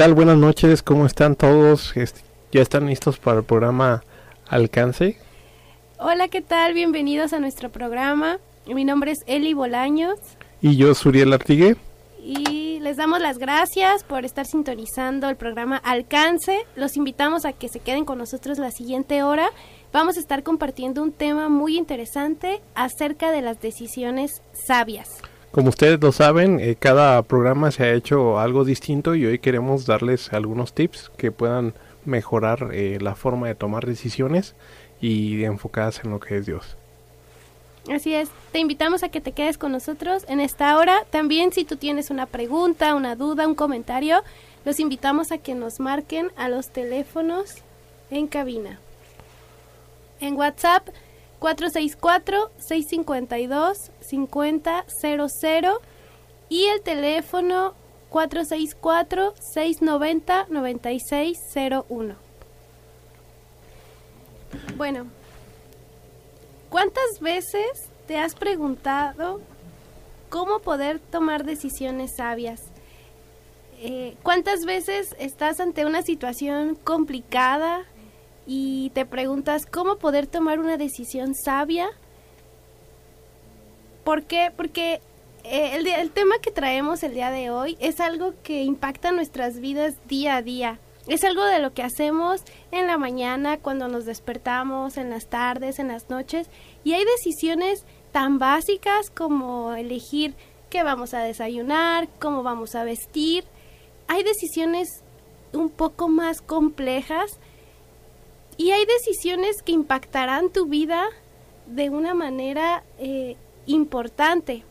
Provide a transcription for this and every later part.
tal? Buenas noches, ¿cómo están todos? ¿Ya están listos para el programa Alcance? Hola, ¿qué tal? Bienvenidos a nuestro programa. Mi nombre es Eli Bolaños. Y yo, Suriel Artigue. Y les damos las gracias por estar sintonizando el programa Alcance. Los invitamos a que se queden con nosotros la siguiente hora. Vamos a estar compartiendo un tema muy interesante acerca de las decisiones sabias. Como ustedes lo saben, eh, cada programa se ha hecho algo distinto y hoy queremos darles algunos tips que puedan mejorar eh, la forma de tomar decisiones y enfocadas en lo que es Dios. Así es, te invitamos a que te quedes con nosotros en esta hora. También si tú tienes una pregunta, una duda, un comentario, los invitamos a que nos marquen a los teléfonos en cabina. En WhatsApp 464-652-5000 y el teléfono 464-690-9601. Bueno, ¿cuántas veces te has preguntado cómo poder tomar decisiones sabias? Eh, ¿Cuántas veces estás ante una situación complicada y te preguntas cómo poder tomar una decisión sabia. ¿Por qué? Porque eh, el, el tema que traemos el día de hoy es algo que impacta nuestras vidas día a día. Es algo de lo que hacemos en la mañana, cuando nos despertamos, en las tardes, en las noches. Y hay decisiones tan básicas como elegir qué vamos a desayunar, cómo vamos a vestir. Hay decisiones un poco más complejas y hay decisiones que impactarán tu vida de una manera eh, importante.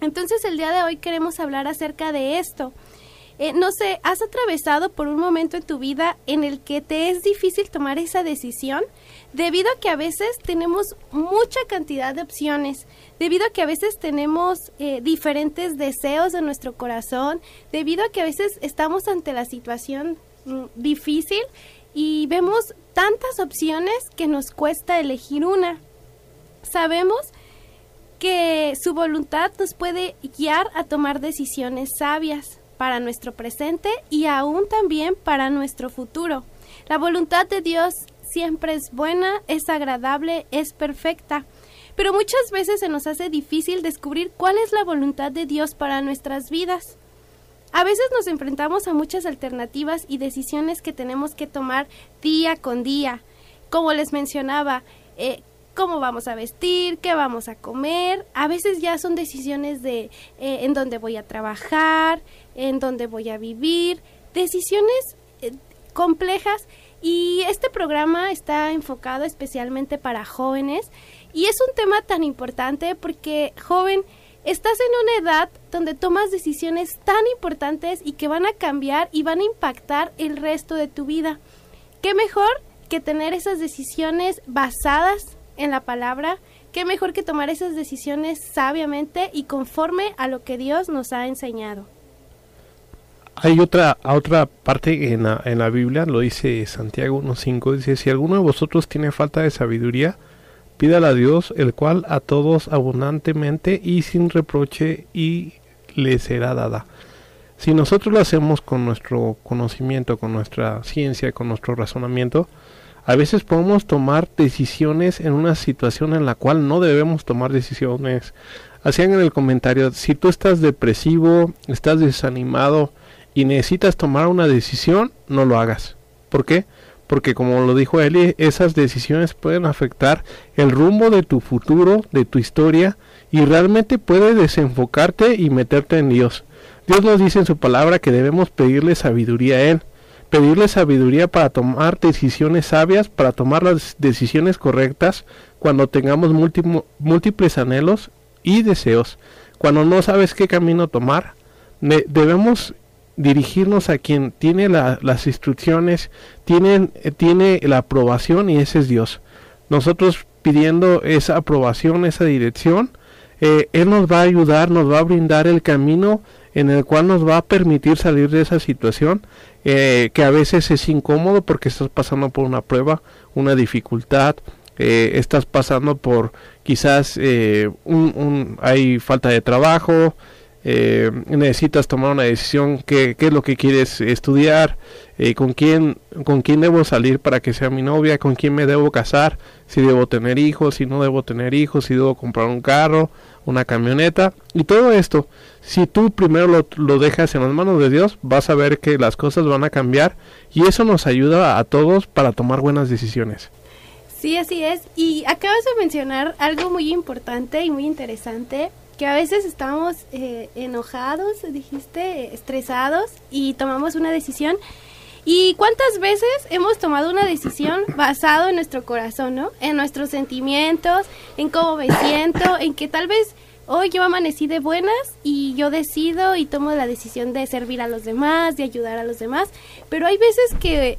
Entonces el día de hoy queremos hablar acerca de esto. Eh, no sé, ¿has atravesado por un momento en tu vida en el que te es difícil tomar esa decisión? Debido a que a veces tenemos mucha cantidad de opciones, debido a que a veces tenemos eh, diferentes deseos en nuestro corazón, debido a que a veces estamos ante la situación mm, difícil y vemos tantas opciones que nos cuesta elegir una. Sabemos que su voluntad nos puede guiar a tomar decisiones sabias para nuestro presente y aún también para nuestro futuro. La voluntad de Dios siempre es buena, es agradable, es perfecta. Pero muchas veces se nos hace difícil descubrir cuál es la voluntad de Dios para nuestras vidas. A veces nos enfrentamos a muchas alternativas y decisiones que tenemos que tomar día con día. Como les mencionaba, eh, cómo vamos a vestir, qué vamos a comer. A veces ya son decisiones de eh, en dónde voy a trabajar, en dónde voy a vivir. Decisiones eh, complejas y este programa está enfocado especialmente para jóvenes y es un tema tan importante porque joven estás en una edad donde tomas decisiones tan importantes y que van a cambiar y van a impactar el resto de tu vida. ¿Qué mejor que tener esas decisiones basadas en la palabra? ¿Qué mejor que tomar esas decisiones sabiamente y conforme a lo que Dios nos ha enseñado? Hay otra, otra parte en la, en la Biblia, lo dice Santiago 1.5, dice, si alguno de vosotros tiene falta de sabiduría, Pídala a Dios, el cual a todos abundantemente y sin reproche y le será dada. Si nosotros lo hacemos con nuestro conocimiento, con nuestra ciencia, con nuestro razonamiento, a veces podemos tomar decisiones en una situación en la cual no debemos tomar decisiones. Hacían en el comentario, si tú estás depresivo, estás desanimado y necesitas tomar una decisión, no lo hagas. ¿Por qué? Porque como lo dijo Eli, esas decisiones pueden afectar el rumbo de tu futuro, de tu historia, y realmente puede desenfocarte y meterte en Dios. Dios nos dice en su palabra que debemos pedirle sabiduría a Él, pedirle sabiduría para tomar decisiones sabias, para tomar las decisiones correctas cuando tengamos múltiples anhelos y deseos. Cuando no sabes qué camino tomar, debemos dirigirnos a quien tiene las instrucciones, tiene, tiene la aprobación y ese es Dios. Nosotros pidiendo esa aprobación, esa dirección, eh, Él nos va a ayudar, nos va a brindar el camino en el cual nos va a permitir salir de esa situación eh, que a veces es incómodo porque estás pasando por una prueba, una dificultad, eh, estás pasando por quizás un, un, hay falta de trabajo, eh, necesitas tomar una decisión, qué, es lo que quieres estudiar, eh, con, quién, con quién debo salir para que sea mi novia, con quién me debo casar, si debo tener hijos, si no debo tener hijos, si debo comprar un carro, una camioneta y todo esto. Si tú primero lo, lo dejas en las manos de Dios, vas a ver que las cosas van a cambiar y eso nos ayuda a todos para tomar buenas decisiones. Sí, así es. Y acabas de mencionar algo muy importante y muy interesante que a veces estamos eh, enojados, dijiste, estresados y tomamos una decisión. ¿Y cuántas veces hemos tomado una decisión basado en nuestro corazón, ¿no? En nuestros sentimientos, en cómo me siento, en que tal vez hoy yo amanecí de buenas y yo decido y tomo la decisión de servir a los demás, de ayudar a los demás, pero hay veces que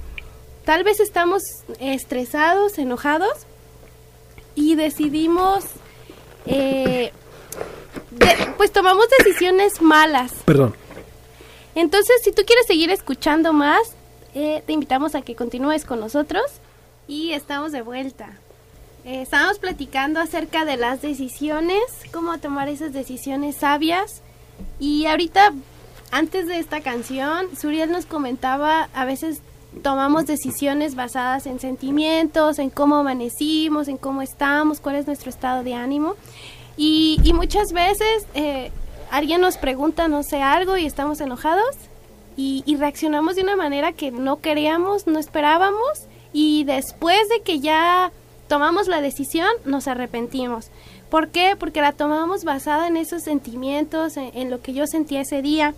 tal vez estamos estresados, enojados y decidimos eh, pues tomamos decisiones malas. Perdón. Entonces, si tú quieres seguir escuchando más, eh, te invitamos a que continúes con nosotros y estamos de vuelta. Eh, estamos platicando acerca de las decisiones, cómo tomar esas decisiones sabias. Y ahorita, antes de esta canción, Suriel nos comentaba, a veces tomamos decisiones basadas en sentimientos, en cómo amanecimos, en cómo estamos, cuál es nuestro estado de ánimo. Y, muchas veces eh, alguien nos pregunta, no sé, algo y estamos enojados y, reaccionamos de una manera que no queríamos, no esperábamos y después de que ya tomamos la decisión nos arrepentimos. ¿Por qué? Porque la tomamos basada en esos sentimientos, en, lo que yo sentí ese día.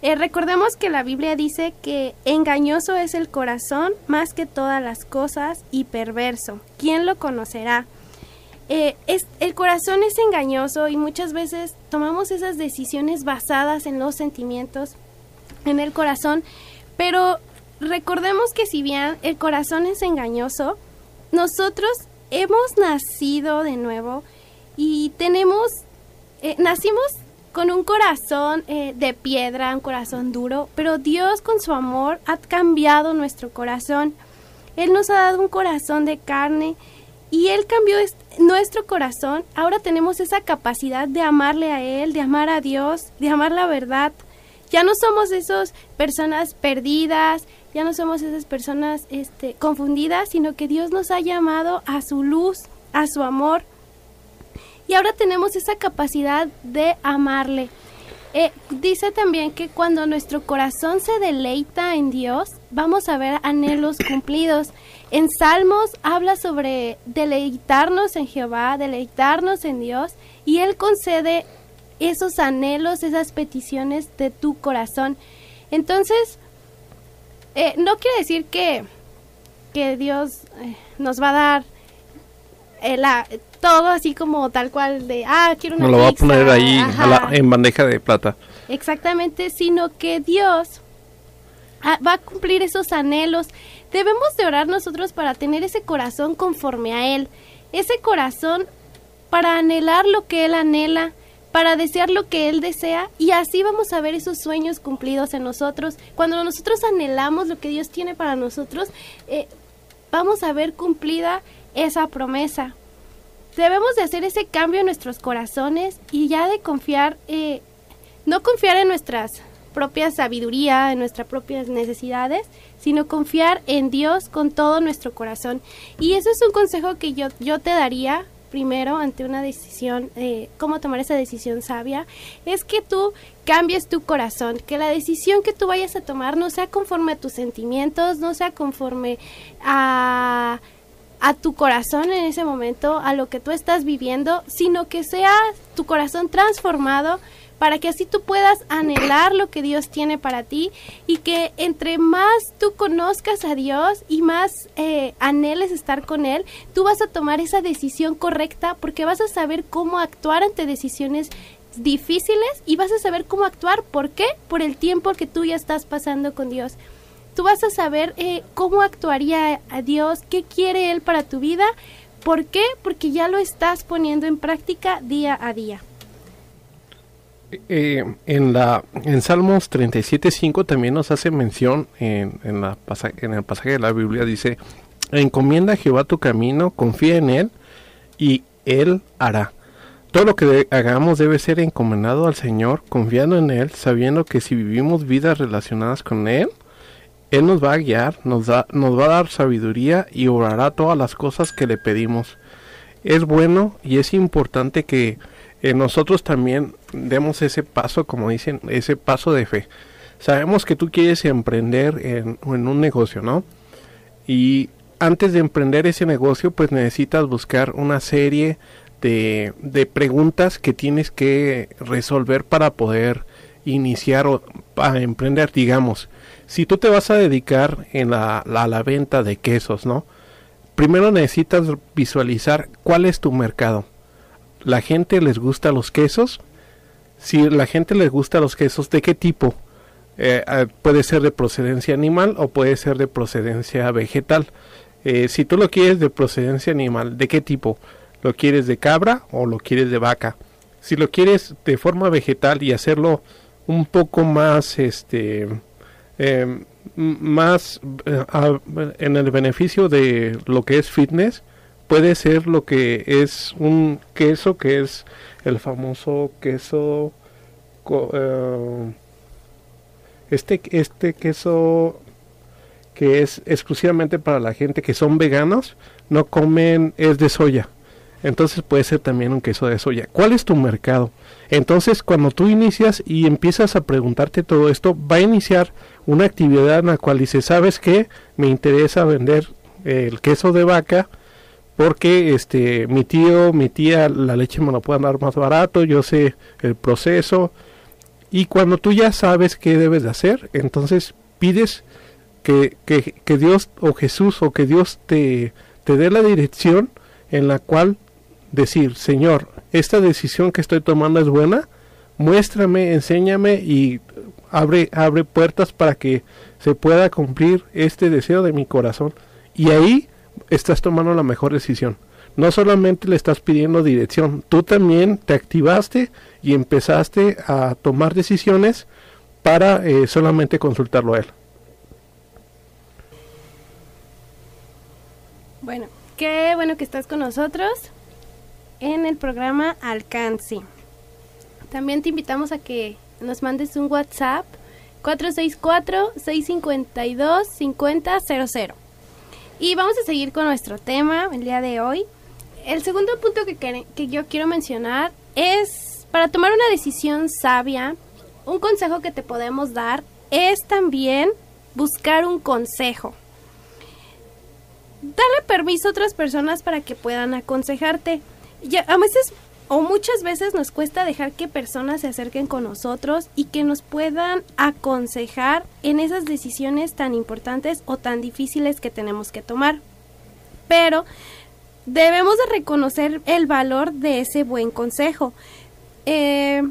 Eh, recordemos que la Biblia dice que engañoso es el corazón más que todas las cosas y perverso. ¿Quién lo conocerá? Eh, es, el corazón es engañoso y muchas veces tomamos esas decisiones basadas en los sentimientos, en el corazón, pero recordemos que si bien el corazón es engañoso, nosotros hemos nacido de nuevo y tenemos, eh, nacimos con un corazón eh, de piedra, un corazón duro, pero Dios con su amor ha cambiado nuestro corazón. Él nos ha dado un corazón de carne y Él cambió nuestro corazón. Ahora tenemos esa capacidad de amarle a Él, de amar a Dios, de amar la verdad. Ya no somos esas personas perdidas, ya no somos esas personas este, confundidas, sino que Dios nos ha llamado a su luz, a su amor. Y ahora tenemos esa capacidad de amarle. Eh, dice también que cuando nuestro corazón se deleita en Dios, vamos a ver anhelos cumplidos. En Salmos habla sobre deleitarnos en Jehová, deleitarnos en Dios, y Él concede esos anhelos, esas peticiones de tu corazón. Entonces, eh, no quiere decir que, que Dios eh, nos va a dar la, todo así como tal cual de, ah, quiero una No lo va a poner ahí en bandeja de plata. Exactamente, sino que Dios ah, va a cumplir esos anhelos. Debemos de orar nosotros para tener ese corazón conforme a Él, ese corazón para anhelar lo que Él anhela, para desear lo que Él desea y así vamos a ver esos sueños cumplidos en nosotros. Cuando nosotros anhelamos lo que Dios tiene para nosotros, eh, vamos a ver cumplida esa promesa debemos de hacer ese cambio en nuestros corazones y ya de confiar, eh, no confiar en nuestras propias sabiduría, en nuestras propias necesidades, sino confiar en Dios con todo nuestro corazón. Y eso es un consejo que yo, yo te daría primero ante una decisión, eh, cómo tomar esa decisión sabia, es que tú cambies tu corazón, que la decisión que tú vayas a tomar no sea conforme a tus sentimientos, no sea conforme a a tu corazón en ese momento, a lo que tú estás viviendo, sino que sea tu corazón transformado para que así tú puedas anhelar lo que Dios tiene para ti y que entre más tú conozcas a Dios y más eh, anheles estar con Él, tú vas a tomar esa decisión correcta porque vas a saber cómo actuar ante decisiones difíciles y vas a saber cómo actuar. ¿Por qué? Por el tiempo que tú ya estás pasando con Dios tú vas a saber eh, cómo actuaría a Dios, qué quiere Él para tu vida. ¿Por qué? Porque ya lo estás poniendo en práctica día a día. Eh, en la en Salmos 37.5 también nos hace mención en, en, la en el pasaje de la Biblia dice encomienda a Jehová tu camino confía en él y él hará todo lo que hagamos debe ser encomendado al Señor, confiando en Él, sabiendo que si vivimos vidas relacionadas con Él, Él nos va a guiar, nos, da, nos va a dar sabiduría y orará todas las cosas que le pedimos. Es bueno y es importante que eh, nosotros también demos ese paso, como dicen, ese paso de fe. Sabemos que tú quieres emprender en, en un negocio, ¿no? Y antes de emprender ese negocio, pues necesitas buscar una serie de, de preguntas que tienes que resolver para poder iniciar o emprender, digamos. Si tú te vas a dedicar en la, la venta de quesos, ¿no? Primero necesitas visualizar cuál es tu mercado. ¿La gente les gusta los quesos? Si la gente les gusta los quesos, ¿de qué tipo? Eh, puede ser de procedencia animal o puede ser de procedencia vegetal. Eh, si tú lo quieres de procedencia animal, ¿de qué tipo? ¿Lo quieres de cabra o lo quieres de vaca? Si lo quieres de forma vegetal y hacerlo un poco más, este, eh, más eh, en el beneficio de lo que es fitness, puede ser lo que es un queso que es el famoso queso uh, este este queso que es exclusivamente para la gente que son veganos no comen es de soya entonces puede ser también un queso de soya. ¿Cuál es tu mercado? Entonces cuando tú inicias y empiezas a preguntarte todo esto, va a iniciar una actividad en la cual dices, ¿sabes qué? Me interesa vender el queso de vaca porque este mi tío, mi tía, la leche me lo pueden dar más barato, yo sé el proceso. Y cuando tú ya sabes qué debes de hacer, entonces pides que, que, que Dios o Jesús o que Dios te, te dé la dirección en la cual decir, Señor, esta decisión que estoy tomando es buena, muéstrame, enséñame y abre, abre puertas para que se pueda cumplir este deseo de mi corazón. Y ahí estás tomando la mejor decisión. No solamente le estás pidiendo dirección, tú también te activaste y empezaste a tomar decisiones para eh, solamente consultarlo a él. Bueno, qué bueno que estás con nosotros en el programa Alcance. También te invitamos a que nos mandes un WhatsApp 464-652-5000. Y vamos a seguir con nuestro tema el día de hoy. El segundo punto que, que yo quiero mencionar es para tomar una decisión sabia, un consejo que te podemos dar es también buscar un consejo. Darle permiso a otras personas para que puedan aconsejarte ya, a veces o muchas veces nos cuesta dejar que personas se acerquen con nosotros y que nos puedan aconsejar en esas decisiones tan importantes o tan difíciles que tenemos que tomar. Pero debemos de reconocer el valor de ese buen consejo. Eh,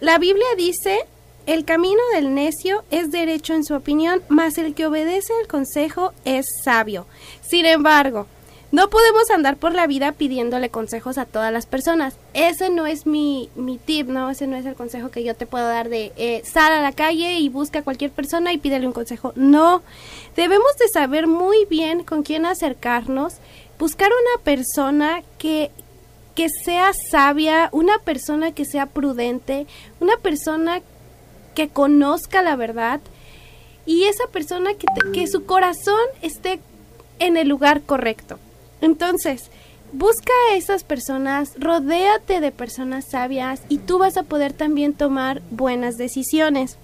la Biblia dice, el camino del necio es derecho en su opinión, mas el que obedece el consejo es sabio. Sin embargo, no podemos andar por la vida pidiéndole consejos a todas las personas. Ese no es mi, mi tip, ¿no? Ese no es el consejo que yo te puedo dar de eh, sal a la calle y busca a cualquier persona y pídele un consejo. No, debemos de saber muy bien con quién acercarnos, buscar una persona que, que sea sabia, una persona que sea prudente, una persona que conozca la verdad y esa persona que, que su corazón esté en el lugar correcto. Entonces, busca a esas personas, rodéate de personas sabias y tú vas a poder también tomar buenas decisiones.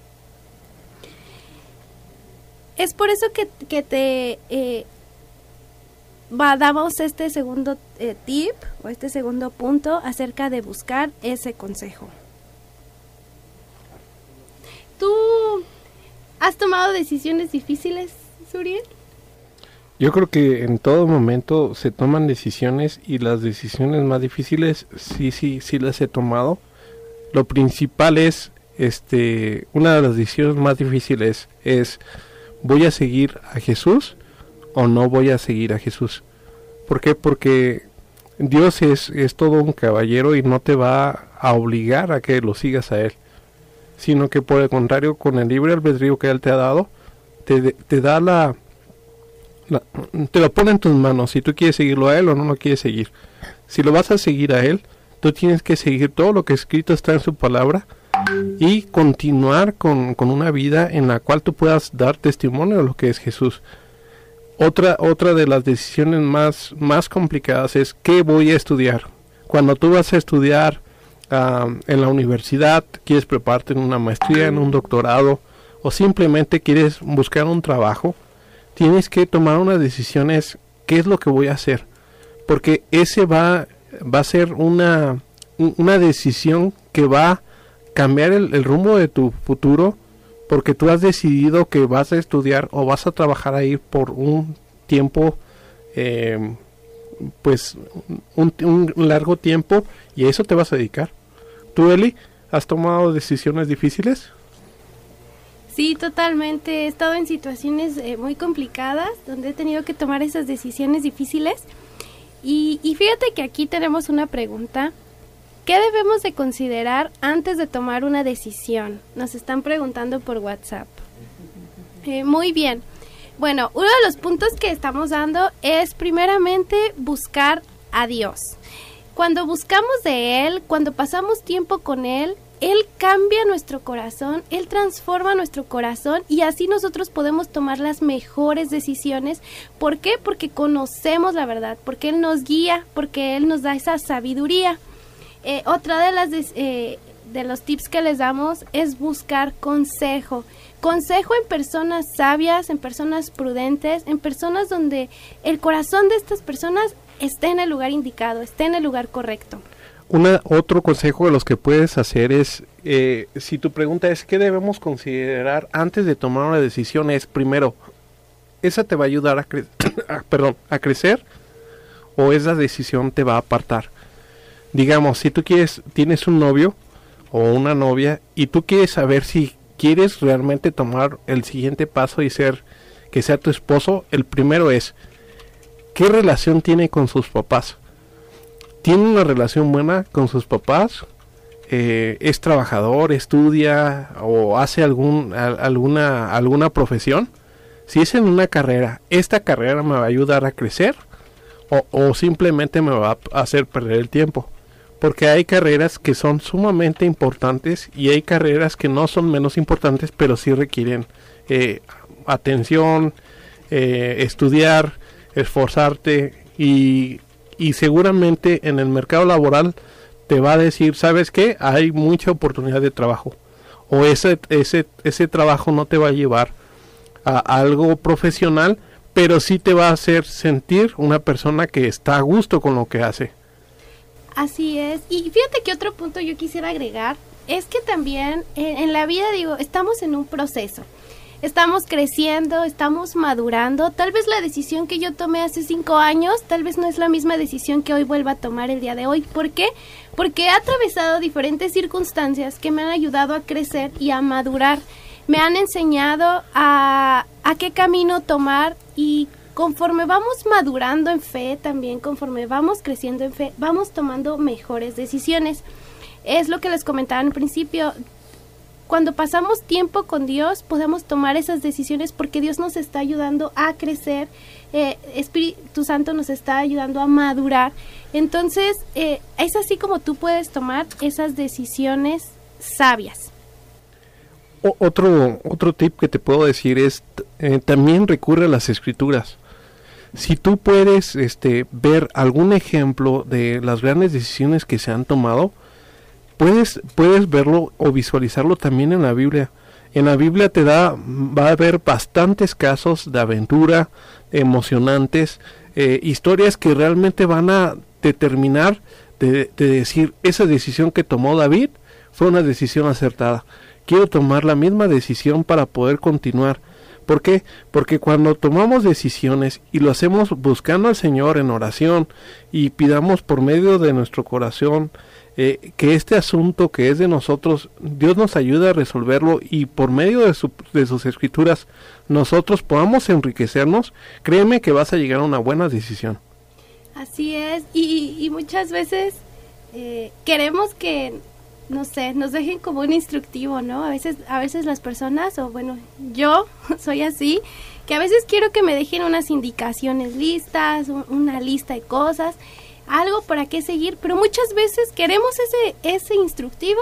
Es por eso que, te eh, damos este segundo eh, tip o este segundo punto acerca de buscar ese consejo. ¿Tú has tomado decisiones difíciles, Suriel? Yo creo que en todo momento se toman decisiones y las decisiones más difíciles sí, sí, sí las he tomado. Lo principal es, este, una de las decisiones más difíciles es, ¿voy a seguir a Jesús o no voy a seguir a Jesús? ¿Por qué? Porque Dios es, es todo un caballero y no te va a obligar a que lo sigas a Él, sino que por el contrario, con el libre albedrío que Él te ha dado, te, te da la te lo pone en tus manos si tú quieres seguirlo a él o no lo quieres seguir. Si lo vas a seguir a él, Tú tienes que seguir todo lo que escrito está en su palabra y continuar con, con una vida en la cual tú puedas dar testimonio de lo que es Jesús. Otra, otra de las decisiones más, más complicadas es qué voy a estudiar. Cuando tú vas a estudiar ah, en la universidad, quieres prepararte en una maestría, en un doctorado, o simplemente quieres buscar un trabajo, tienes que tomar unas decisiones, qué es lo que voy a hacer. Porque ese va, va a ser una, una decisión que va a cambiar el, el rumbo de tu futuro porque tú has decidido que vas a estudiar o vas a trabajar ahí por un tiempo, eh, pues un, un, largo tiempo y a eso te vas a dedicar. ¿Tú, Eli, has tomado decisiones difíciles? Sí, totalmente. He estado en situaciones eh, muy complicadas donde he tenido que tomar esas decisiones difíciles. Y, y fíjate que aquí tenemos una pregunta ¿Qué debemos de considerar antes de tomar una decisión? Nos están preguntando por WhatsApp. Eh, muy bien. Bueno, uno de los puntos que estamos dando es primeramente buscar a Dios. Cuando buscamos de Él, cuando pasamos tiempo con Él, Él cambia nuestro corazón, Él transforma nuestro corazón y así nosotros podemos tomar las mejores decisiones. ¿Por qué? Porque conocemos la verdad, porque Él nos guía, porque Él nos da esa sabiduría. Eh, otra de las eh, de los tips que les damos es buscar consejo. Consejo en personas sabias, en personas prudentes, en personas donde el corazón de estas personas esté en el lugar indicado, esté en el lugar correcto. Una, otro consejo de los que puedes hacer es, eh, si tu pregunta es qué debemos considerar antes de tomar una decisión, es primero, ¿esa te va a ayudar a, cre perdón, a crecer o esa decisión te va a apartar? digamos, si tú quieres, tienes un novio o una novia y tú quieres saber si quieres realmente tomar el siguiente paso y ser que sea tu esposo, el primero es ¿qué relación tiene con sus papás? ¿Tiene una relación buena con sus papás? Eh, ¿Es trabajador, estudia o hace algún, alguna, alguna profesión? Si es en una carrera, ¿esta carrera me va a ayudar a crecer? O, simplemente me va a hacer perder el tiempo? porque hay carreras que son sumamente importantes y hay carreras que no son menos importantes, pero sí requieren eh, atención, eh, estudiar, esforzarte y, y seguramente en el mercado laboral te va a decir, ¿sabes qué? Hay mucha oportunidad de trabajo o ese, ese, ese trabajo no te va a llevar a algo profesional, pero sí te va a hacer sentir una persona que está a gusto con lo que hace. Así es. Y fíjate que otro punto yo quisiera agregar es que también en, la vida, digo, estamos en un proceso. Estamos creciendo, estamos madurando. Tal vez la decisión que yo tomé hace cinco años, tal vez no es la misma decisión que hoy vuelva a tomar el día de hoy. ¿Por qué? Porque he atravesado diferentes circunstancias que me han ayudado a crecer y a madurar. Me han enseñado a, a qué camino tomar y conforme vamos madurando en fe, también conforme vamos creciendo en fe, vamos tomando mejores decisiones. Es lo que les comentaba en principio. Cuando pasamos tiempo con Dios, podemos tomar esas decisiones porque Dios nos está ayudando a crecer, eh, Espíritu Santo nos está ayudando a madurar. Entonces, eh, es así como tú puedes tomar esas decisiones sabias. otro, otro tip que te puedo decir es, eh, también recurre a las escrituras si tú puedes este, ver algún ejemplo de las grandes decisiones que se han tomado, puedes, puedes verlo o visualizarlo también en la Biblia. En la Biblia te da, va a haber bastantes casos de aventura emocionantes, eh, historias que realmente van a determinar de, de decir, esa decisión que tomó David fue una decisión acertada. Quiero tomar la misma decisión para poder continuar ¿Por qué? Porque cuando tomamos decisiones y lo hacemos buscando al Señor en oración y pidamos por medio de nuestro corazón eh, que este asunto que es de nosotros, Dios nos ayude a resolverlo y por medio de, de sus escrituras nosotros podamos enriquecernos, créeme que vas a llegar a una buena decisión. Así es, y, y muchas veces eh, queremos que no sé, nos dejen como un instructivo, ¿no? A veces, a veces las personas, o bueno, yo soy así, que a veces quiero que me dejen unas indicaciones listas, una lista de cosas. Algo para qué seguir, pero muchas veces queremos ese, ese instructivo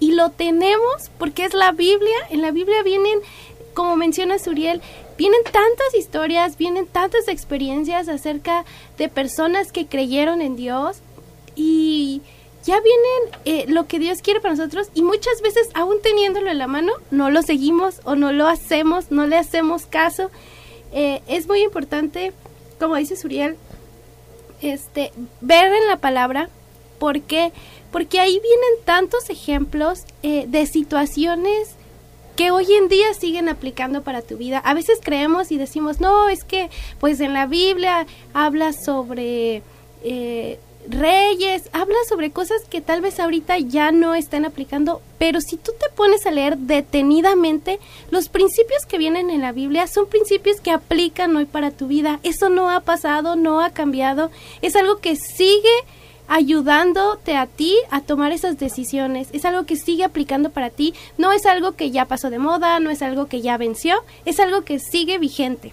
y lo tenemos porque es la Biblia. En la Biblia vienen, como menciona Suriel, vienen tantas historias, vienen tantas experiencias acerca de personas que creyeron en Dios y ya vienen eh, lo que Dios quiere para nosotros y muchas veces aún teniéndolo en la mano no lo seguimos o no lo hacemos, no le hacemos caso. Eh, es muy importante, como dice Suriel, este, ver en la palabra por qué, porque ahí vienen tantos ejemplos eh, de situaciones que hoy en día siguen aplicando para tu vida. A veces creemos y decimos, no, es que pues en la Biblia habla sobre eh, reyes, habla sobre cosas que tal vez ahorita ya no están aplicando, pero si tú te pones a leer detenidamente, los principios que vienen en la Biblia son principios que aplican hoy para tu vida. Eso no ha pasado, no ha cambiado, es algo que sigue ayudándote a ti a tomar esas decisiones. Es algo que sigue aplicando para ti. No es algo que ya pasó de moda, no es algo que ya venció, es algo que sigue vigente.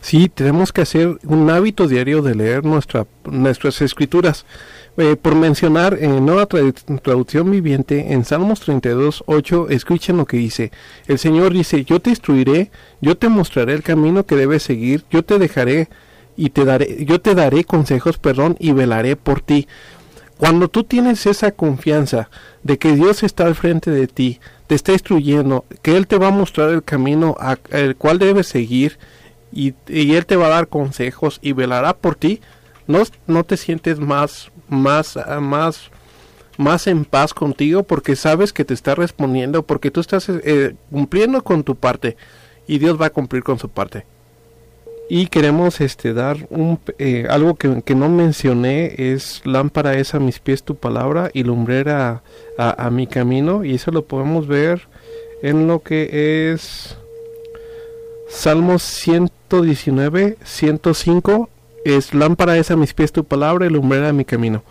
Sí, tenemos que hacer un hábito diario de leer nuestra, nuestras escrituras. Eh, por mencionar en Nueva Traducción Viviente, en Salmos 32, 8, escuchen lo que dice. El Señor dice, yo te instruiré, yo te mostraré el camino que debes seguir, yo te dejaré y te daré, yo te daré consejos, perdón, y velaré por ti. Cuando tú tienes esa confianza de que Dios está al frente de ti, te está instruyendo, que Él te va a mostrar el camino al cual debes seguir y, Él te va a dar consejos y velará por ti, no, no te sientes más, más, más, más en paz contigo porque sabes que te está respondiendo, porque tú estás eh, cumpliendo con tu parte y Dios va a cumplir con su parte. Y queremos este dar un eh, algo que, que, no mencioné es lámpara es a mis pies tu palabra y lumbrera a, mi camino y eso lo podemos ver en lo que es Salmos 119 105 es lámpara es a mis pies tu palabra y lumbrera mi camino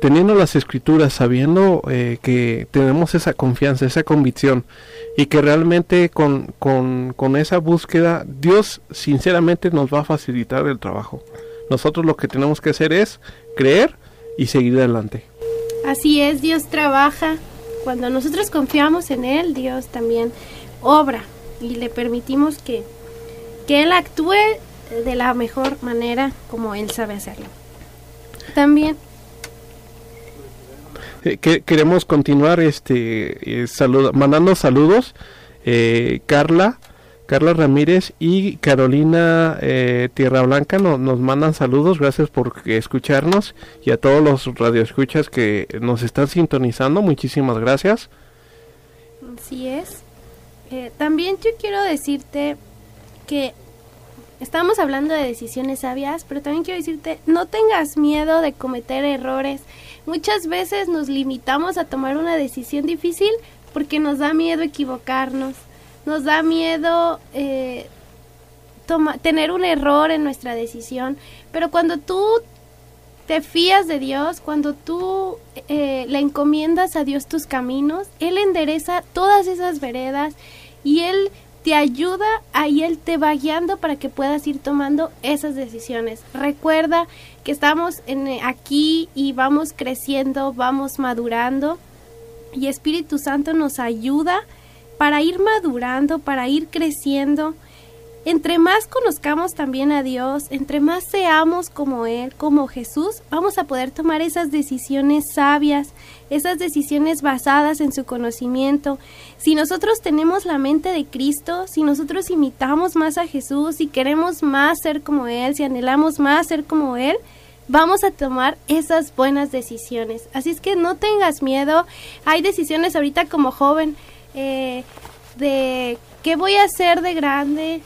teniendo las escrituras, sabiendo eh, que tenemos esa confianza, esa convicción y que realmente con, con, esa búsqueda Dios sinceramente nos va a facilitar el trabajo. Nosotros lo que tenemos que hacer es creer y seguir adelante. Así es, Dios trabaja. Cuando nosotros confiamos en Él, Dios también obra y le permitimos que, que Él actúe de la mejor manera como Él sabe hacerlo. También eh, queremos continuar este eh, mandando saludos eh, Carla Carla Ramírez y Carolina Tierra Blanca nos mandan saludos, gracias por escucharnos y a todos los radioescuchas que nos están sintonizando, muchísimas gracias. Así es. También yo quiero decirte que estamos hablando de decisiones sabias, pero también quiero decirte, no tengas miedo de cometer errores. Muchas veces nos limitamos a tomar una decisión difícil porque nos da miedo equivocarnos, nos da miedo eh, tener un error en nuestra decisión, pero cuando tú te fías de Dios, cuando tú eh, le encomiendas a Dios tus caminos, Él endereza todas esas veredas y Él te ayuda, ahí Él te va guiando para que puedas ir tomando esas decisiones. Recuerda que estamos en, eh, aquí y vamos creciendo, vamos madurando y Espíritu Santo nos ayuda para ir madurando, para ir creciendo entre más conozcamos también a Dios, entre más seamos como Él, como Jesús, vamos a poder tomar esas decisiones sabias, esas decisiones basadas en su conocimiento. Si nosotros tenemos la mente de Cristo, si nosotros imitamos más a Jesús, si queremos más ser como Él, si anhelamos más ser como Él, vamos a tomar esas buenas decisiones. Así es que no tengas miedo. Hay decisiones ahorita como joven eh, de qué voy a hacer de grande,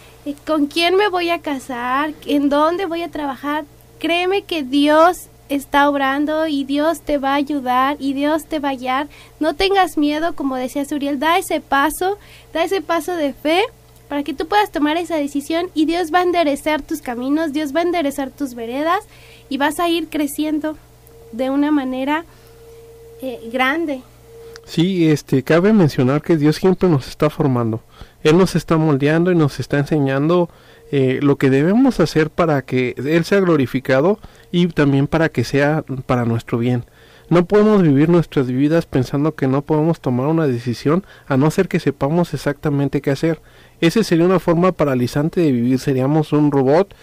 con quién me voy a casar, en dónde voy a trabajar. Créeme que Dios está obrando y Dios te va a ayudar y Dios te va a guiar. No tengas miedo, como decía Suriel, da ese paso, da ese paso de fe para que tú puedas tomar esa decisión y Dios va a enderezar tus caminos, Dios va a enderezar tus veredas y vas a ir creciendo de una manera eh, grande. Sí, este, cabe mencionar que Dios siempre nos está formando. Él nos está moldeando y nos está enseñando eh, lo que debemos hacer para que Él sea glorificado y también para que sea para nuestro bien. No podemos vivir nuestras vidas pensando que no podemos tomar una decisión a no ser que sepamos exactamente qué hacer. Ese sería una forma paralizante de vivir. Seríamos un robot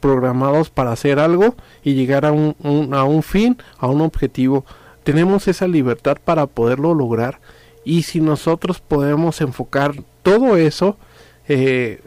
programados para hacer algo y llegar a un, a un fin, a un objetivo. Tenemos esa libertad para poderlo lograr y si nosotros podemos enfocar todo eso eh,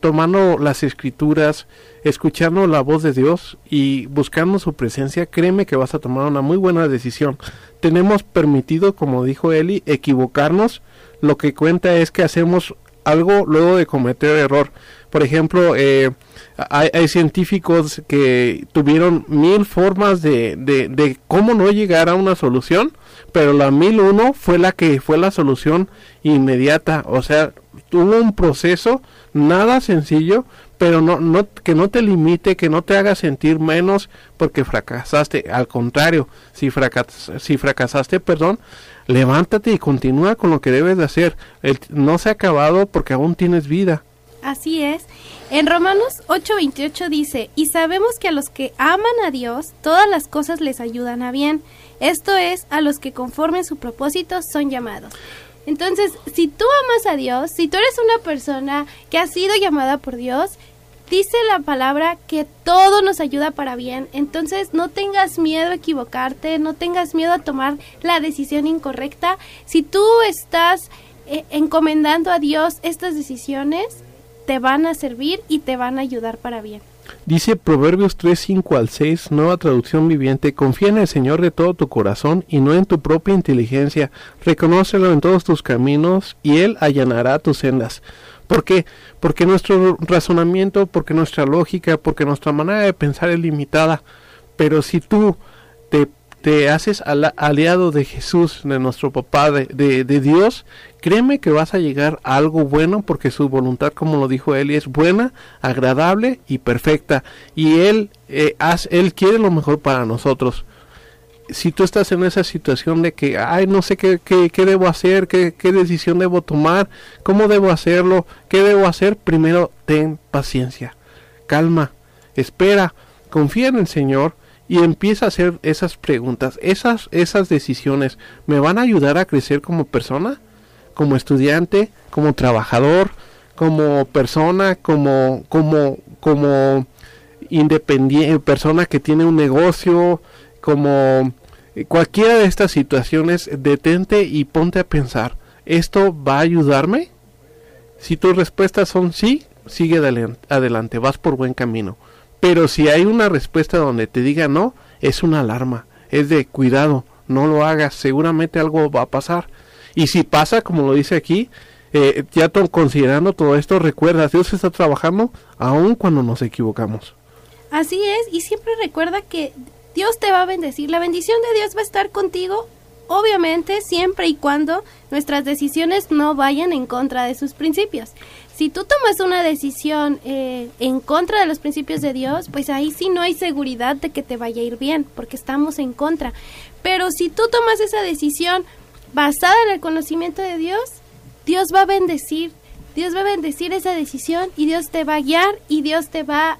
tomando las escrituras, escuchando la voz de Dios y buscando su presencia, créeme que vas a tomar una muy buena decisión. Tenemos permitido, como dijo Eli, equivocarnos. Lo que cuenta es que hacemos algo luego de cometer error. Por ejemplo, eh, hay, científicos que tuvieron mil formas de, de, de, cómo no llegar a una solución, pero la mil uno fue la que fue la solución inmediata. O sea, tuvo un proceso nada sencillo, pero no, no, que no te limite, que no te haga sentir menos porque fracasaste. Al contrario, si, fracas, si fracasaste, perdón, levántate y continúa con lo que debes de hacer. no se ha acabado porque aún tienes vida. Así es. En Romanos 8:28 dice, y sabemos que a los que aman a Dios, todas las cosas les ayudan a bien. Esto es, a los que conforme su propósito son llamados. Entonces, si tú amas a Dios, si tú eres una persona que ha sido llamada por Dios, dice la palabra que todo nos ayuda para bien. Entonces, no tengas miedo a equivocarte, no tengas miedo a tomar la decisión incorrecta. Si tú estás eh, encomendando a Dios estas decisiones, te van a servir y te van a ayudar para bien. Dice Proverbios 3, 5 al 6, nueva traducción viviente, confía en el Señor de todo tu corazón y no en tu propia inteligencia, reconócelo en todos tus caminos y Él allanará tus sendas. ¿Por qué? Porque nuestro razonamiento, porque nuestra lógica, porque nuestra manera de pensar es limitada. Pero si tú te te haces aliado de Jesús, de nuestro papá, de, de, Dios, créeme que vas a llegar a algo bueno porque su voluntad, como lo dijo él, es buena, agradable y perfecta. Y él, eh, él quiere lo mejor para nosotros. Si tú estás en esa situación de que, ay, no sé qué, qué, qué debo hacer, qué, qué decisión debo tomar, cómo debo hacerlo, qué debo hacer, primero ten paciencia, calma, espera, confía en el Señor y empieza a hacer esas preguntas, esas, esas decisiones, ¿me van a ayudar a crecer como persona? Como estudiante, como trabajador, como persona, como, como, como independiente, persona que tiene un negocio, como cualquiera de estas situaciones, detente y ponte a pensar, ¿esto va a ayudarme? Si tus respuestas son sí, sigue adelante, vas por buen camino. Pero si hay una respuesta donde te diga no, es una alarma, es de cuidado, no lo hagas, seguramente algo va a pasar. Y si pasa, como lo dice aquí, eh, ya considerando todo esto, recuerda, Dios está trabajando aun cuando nos equivocamos. Así es, y siempre recuerda que Dios te va a bendecir, la bendición de Dios va a estar contigo, obviamente, siempre y cuando nuestras decisiones no vayan en contra de sus principios si tú tomas una decisión eh, en contra de los principios de Dios, pues ahí sí no hay seguridad de que te vaya a ir bien, porque estamos en contra. Pero si tú tomas esa decisión basada en el conocimiento de Dios, Dios va a bendecir, Dios va a bendecir esa decisión y Dios te va a guiar y Dios te va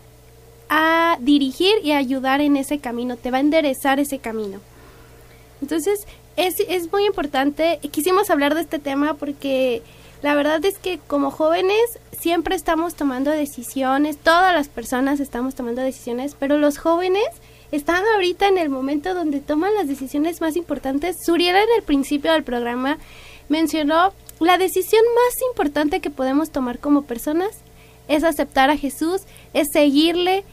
a dirigir y ayudar en ese camino, te va a enderezar ese camino. Entonces, es, es muy importante, quisimos hablar de este tema porque la verdad es que como jóvenes siempre estamos tomando decisiones, todas las personas estamos tomando decisiones, pero los jóvenes están ahorita en el momento donde toman las decisiones más importantes. Suriela en el principio del programa mencionó la decisión más importante que podemos tomar como personas es aceptar a Jesús, es seguirle,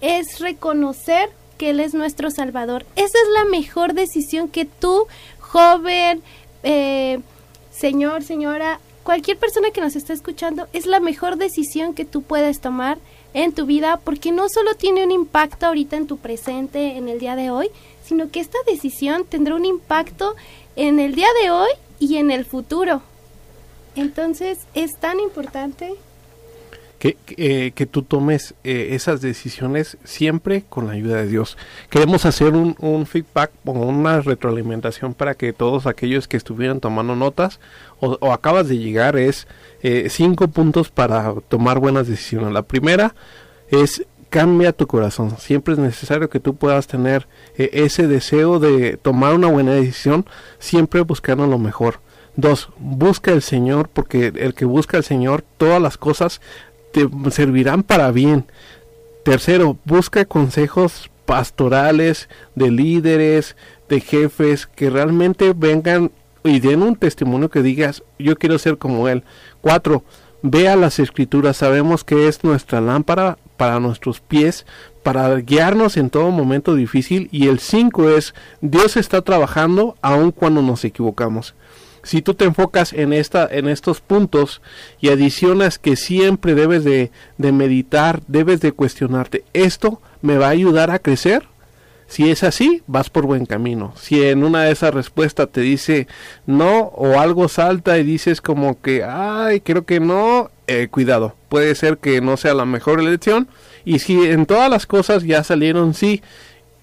es reconocer que Él es nuestro Salvador. Esa es la mejor decisión que tú, joven, eh, señor, señora, cualquier persona que nos está escuchando, es la mejor decisión que tú puedes tomar en tu vida porque no solo tiene un impacto ahorita en tu presente, en el día de hoy, sino que esta decisión tendrá un impacto en el día de hoy y en el futuro. Entonces es tan importante. que, eh, que tú tomes eh, esas decisiones siempre con la ayuda de Dios. Queremos hacer un, un, feedback o una retroalimentación para que todos aquellos que estuvieran tomando notas o, acabas de llegar es eh, cinco puntos para tomar buenas decisiones. La primera es cambia tu corazón. Siempre es necesario que tú puedas tener eh, ese deseo de tomar una buena decisión, siempre buscando lo mejor. Dos, busca el Señor, porque el que busca al Señor, todas las cosas te servirán para bien. Tercero, busca consejos pastorales, de líderes, de jefes, que realmente vengan y den un testimonio que digas, yo quiero ser como él. Cuatro, vea las escrituras, sabemos que es nuestra lámpara para nuestros pies, para guiarnos en todo momento difícil. Y el 5 es, Dios está trabajando aun cuando nos equivocamos. Si tú te enfocas en, esta, en estos puntos y adicionas que siempre debes de, de meditar, debes de cuestionarte, ¿esto me va a ayudar a crecer? Si es así, vas por buen camino. Si en una de esas respuestas te dice no o algo salta y dices como que, ay, creo que no, eh, cuidado, puede ser que no sea la mejor elección. Y si en todas las cosas ya salieron sí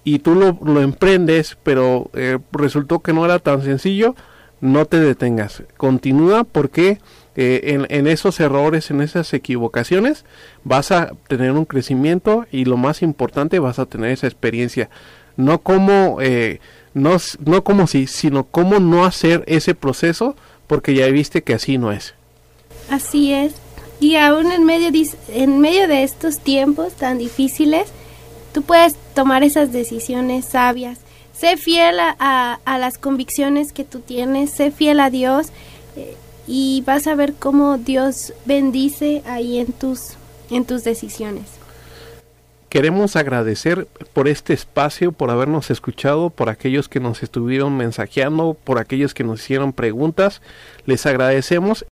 y tú lo, emprendes, pero eh, resultó que no era tan sencillo, no te detengas. Continúa porque eh, en, esos errores, en esas equivocaciones, vas a tener un crecimiento y lo más importante, vas a tener esa experiencia. No como, eh, no, no como si, sino cómo no hacer ese proceso porque ya viste que así no es. Así es. Y aún en medio, de, en medio de estos tiempos tan difíciles, tú puedes tomar esas decisiones sabias. Sé fiel a, a, a las convicciones que tú tienes, sé fiel a Dios. Eh, y vas a ver cómo Dios bendice ahí en tus en tus decisiones. Queremos agradecer por este espacio, por habernos escuchado, por aquellos que nos estuvieron mensajeando, por aquellos que nos hicieron preguntas. Les agradecemos